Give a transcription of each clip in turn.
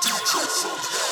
DJ from.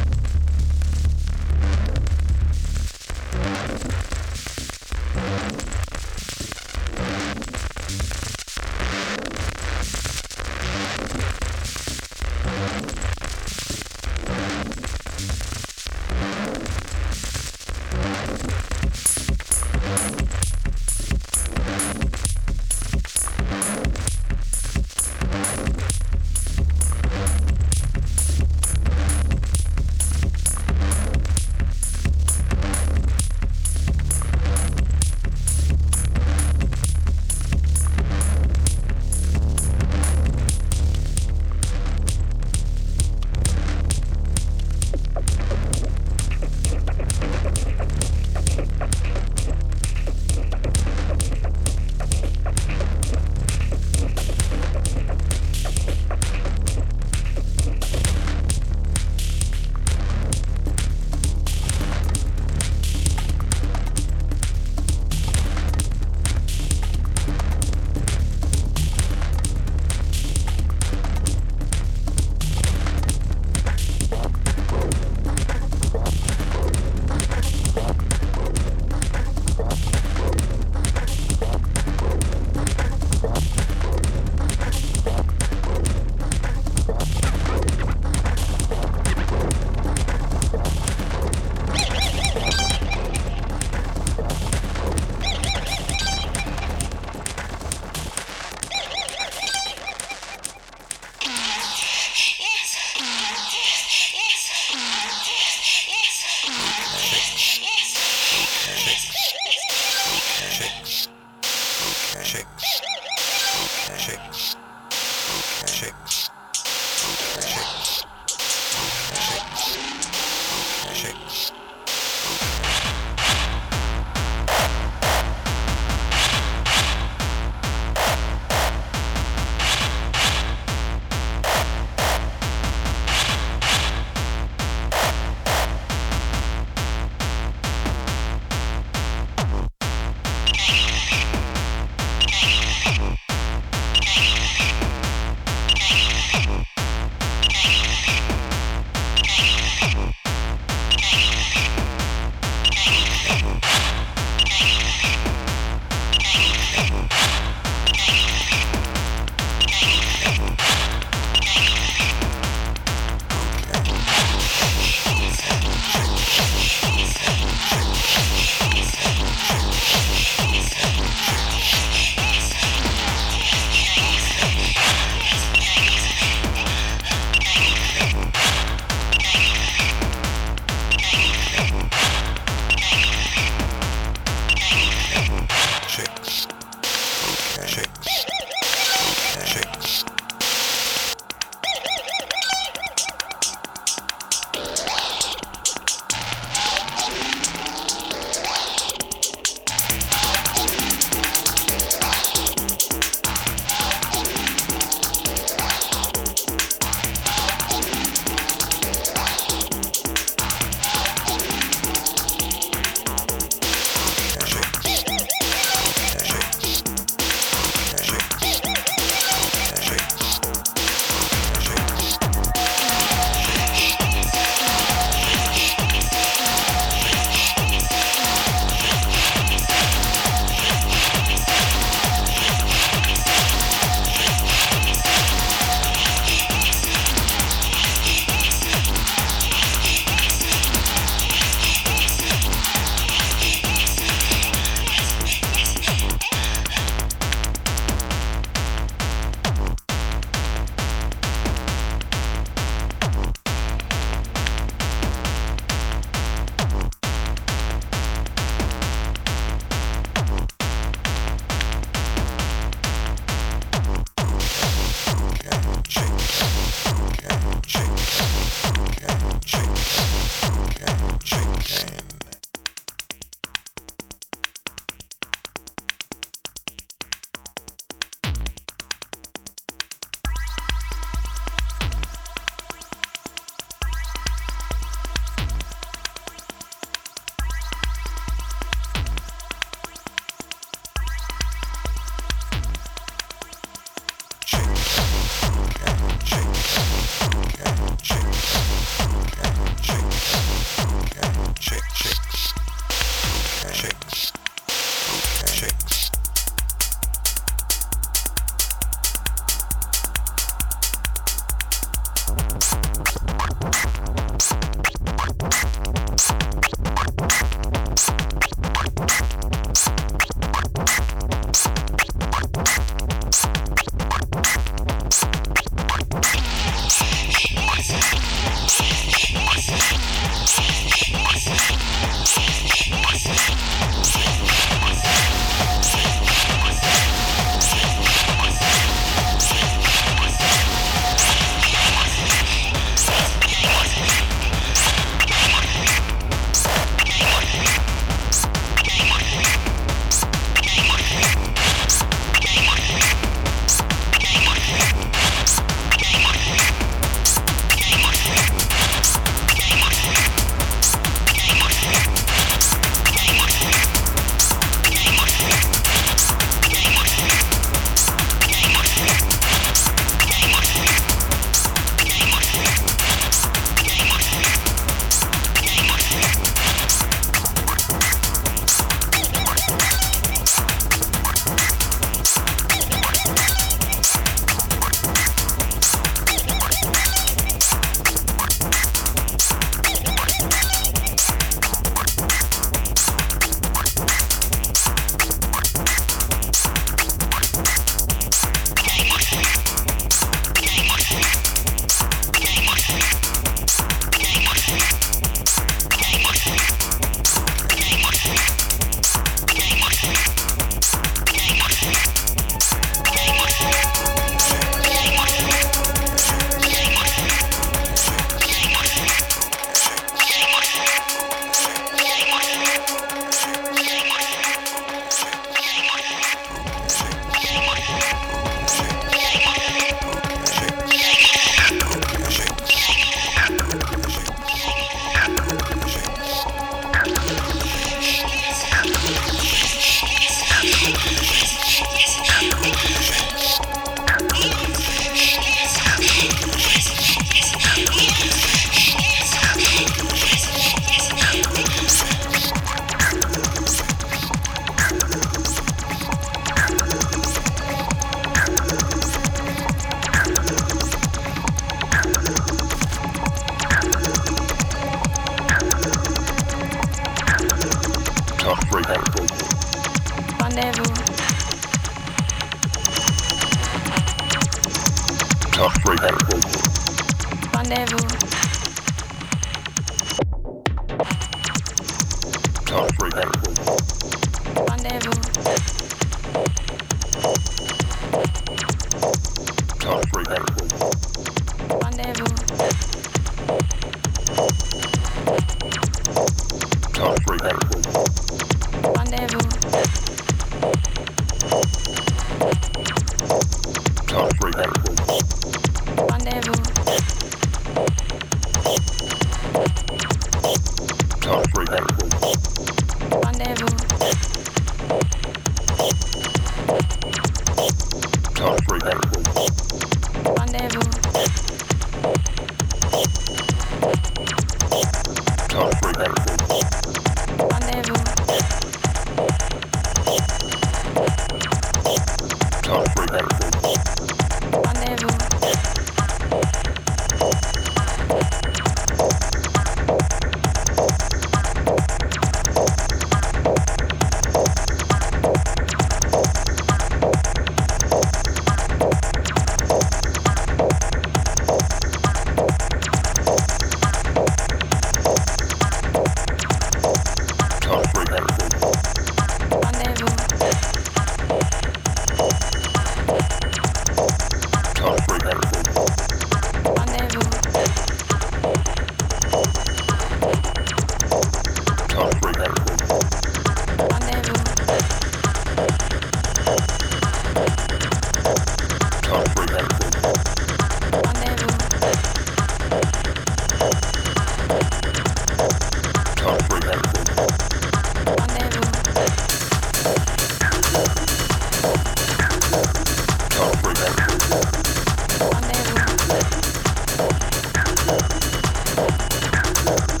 Solar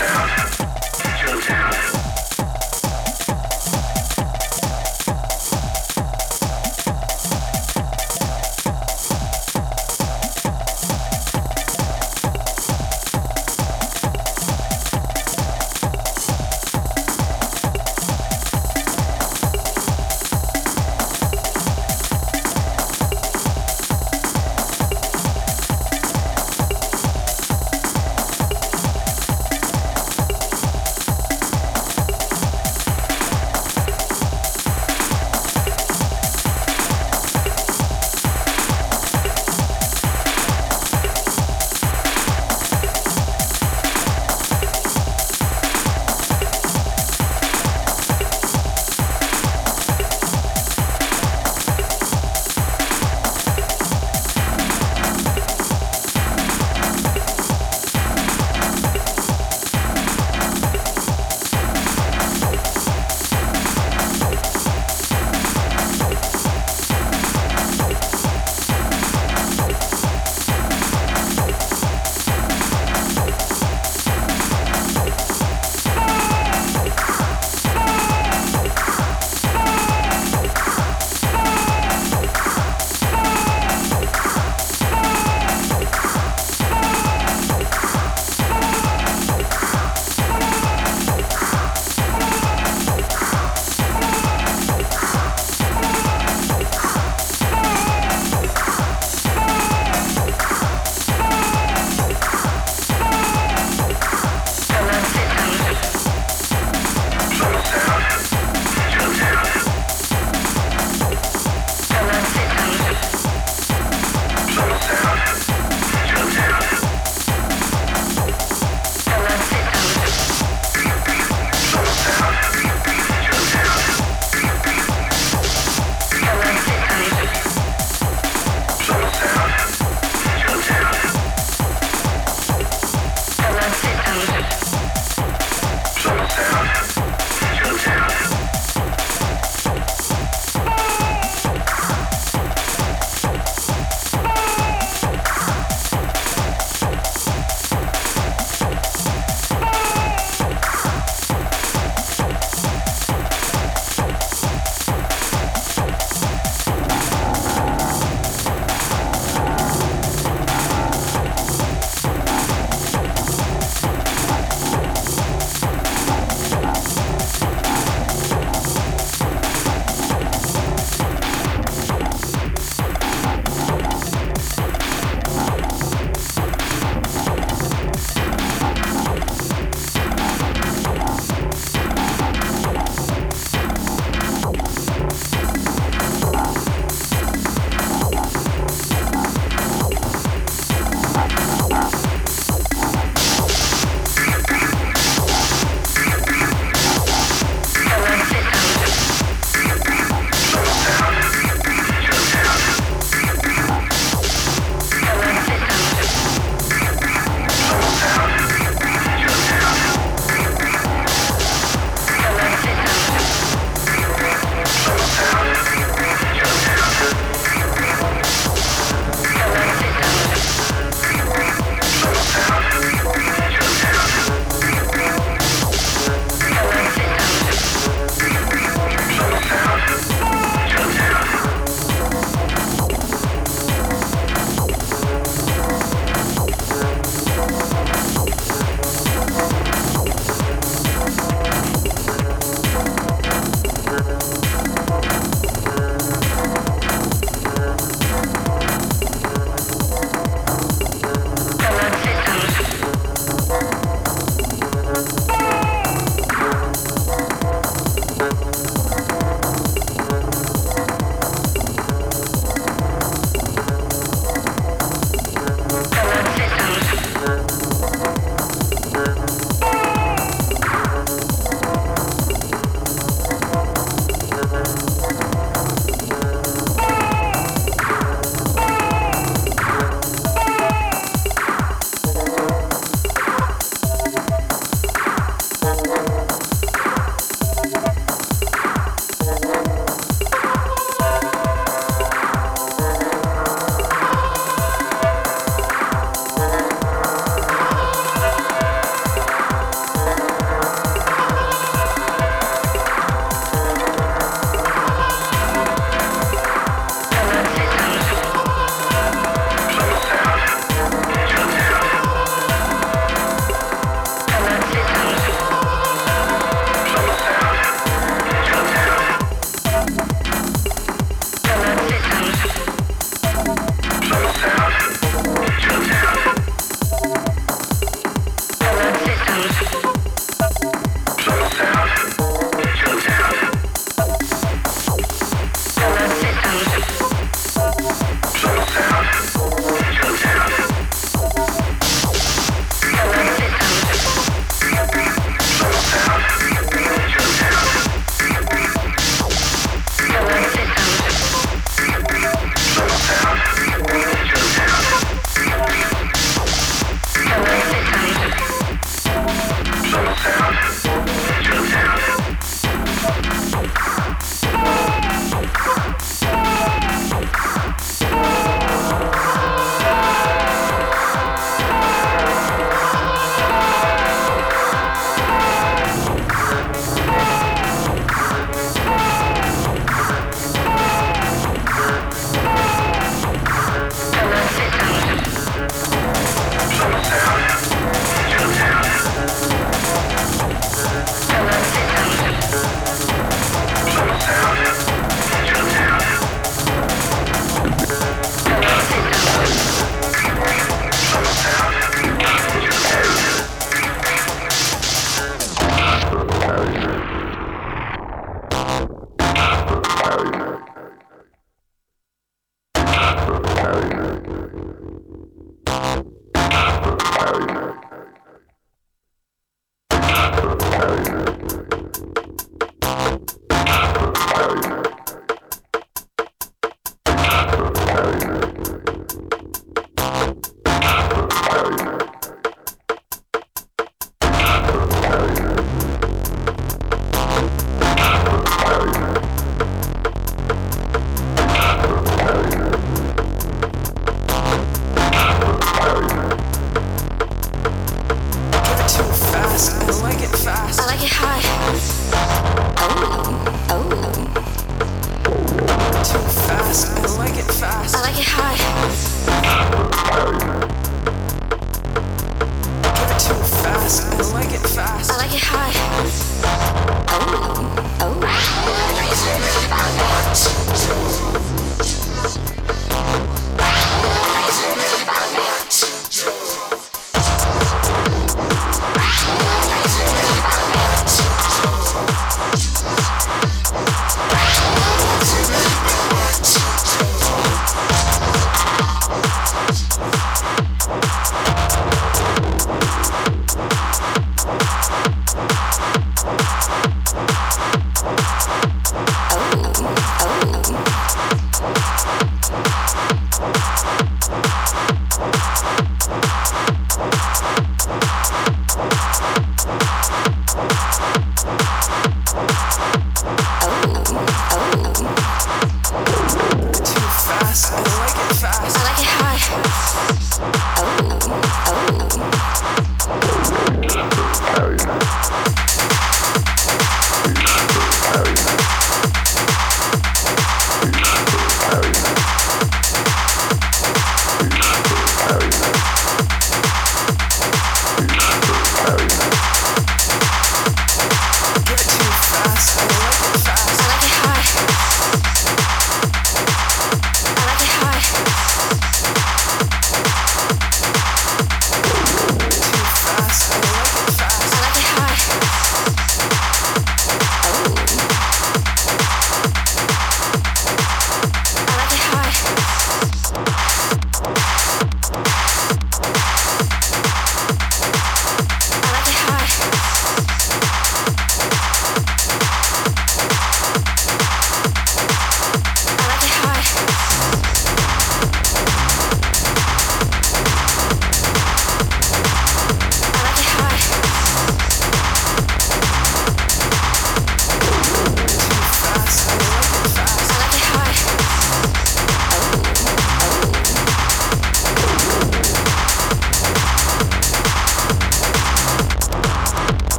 Yeah.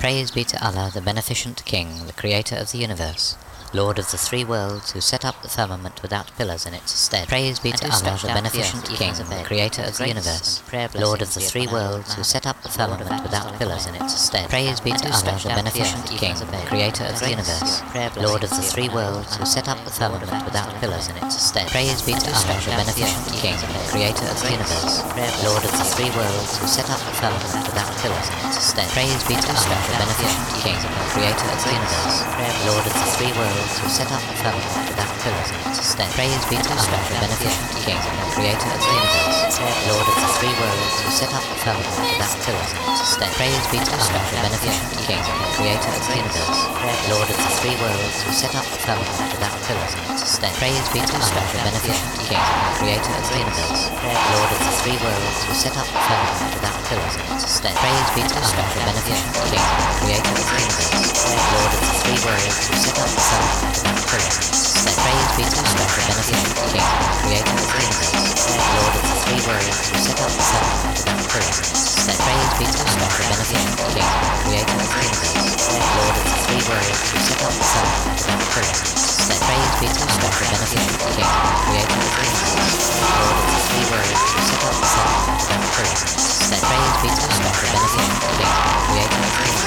Praise be to Allah, the Beneficent King, the Creator of the universe. Lord of the three worlds, who set up the firmament without pillars in its stead. Praise be to Allah, the beneficent King, the creator of the universe. Lord of the three worlds, who set up the firmament without pillars in its stead. Praise be to Allah, the beneficent King, the creator of the universe. Lord of the three worlds, who set up the firmament without pillars in its stead. Praise be to Allah, the beneficent King, the creator of the universe. Lord of the three worlds, who set up the firmament without pillars in its stead. Praise be to Allah, the beneficent King, the creator of the universe. Lord of the three worlds, who set up the firmament without pillars in its stead. Praise be to Allah, the beneficent King, the creator of the universe. Lord of the three worlds, who set up the firmament without pillars in its stead. Praise be to Allah, the beneficent King, the creator of the universe. Lord of the three worlds, who set up the firmament without pillars in its stead. Praise be to Allah, the beneficent King, the creator of the universe. Lord of the three worlds, who set up the firmament without pillars in its stead. Praise be to Allah, the beneficent King, the creator of the universe. Lord of the three worlds, who set up the firmament without pillars in its stead. Praise be to Allah, the beneficent King, creator of the universe. Lord of the three worlds, set up the firmament without in its. Praise be to Allah, the beneficent King, creator of the universe. Lord of the three worlds, set up the firmament without in its. Praise be to Allah, the beneficent King, creator of the universe. Lord of the three worlds, set up the firmament without in its. Praise be to Allah, the beneficent King, creator of the universe.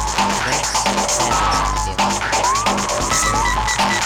Allah, the beneficent King, creator of the universe.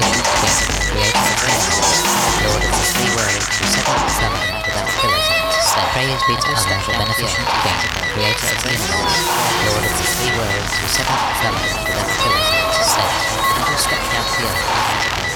soon this creates a transition in order to free worry to settle itself without pillars. Step praise beats unlawful beneficial gain creates a universe in order to free worry to settle itself without pillars. Step, and to stretch the earth.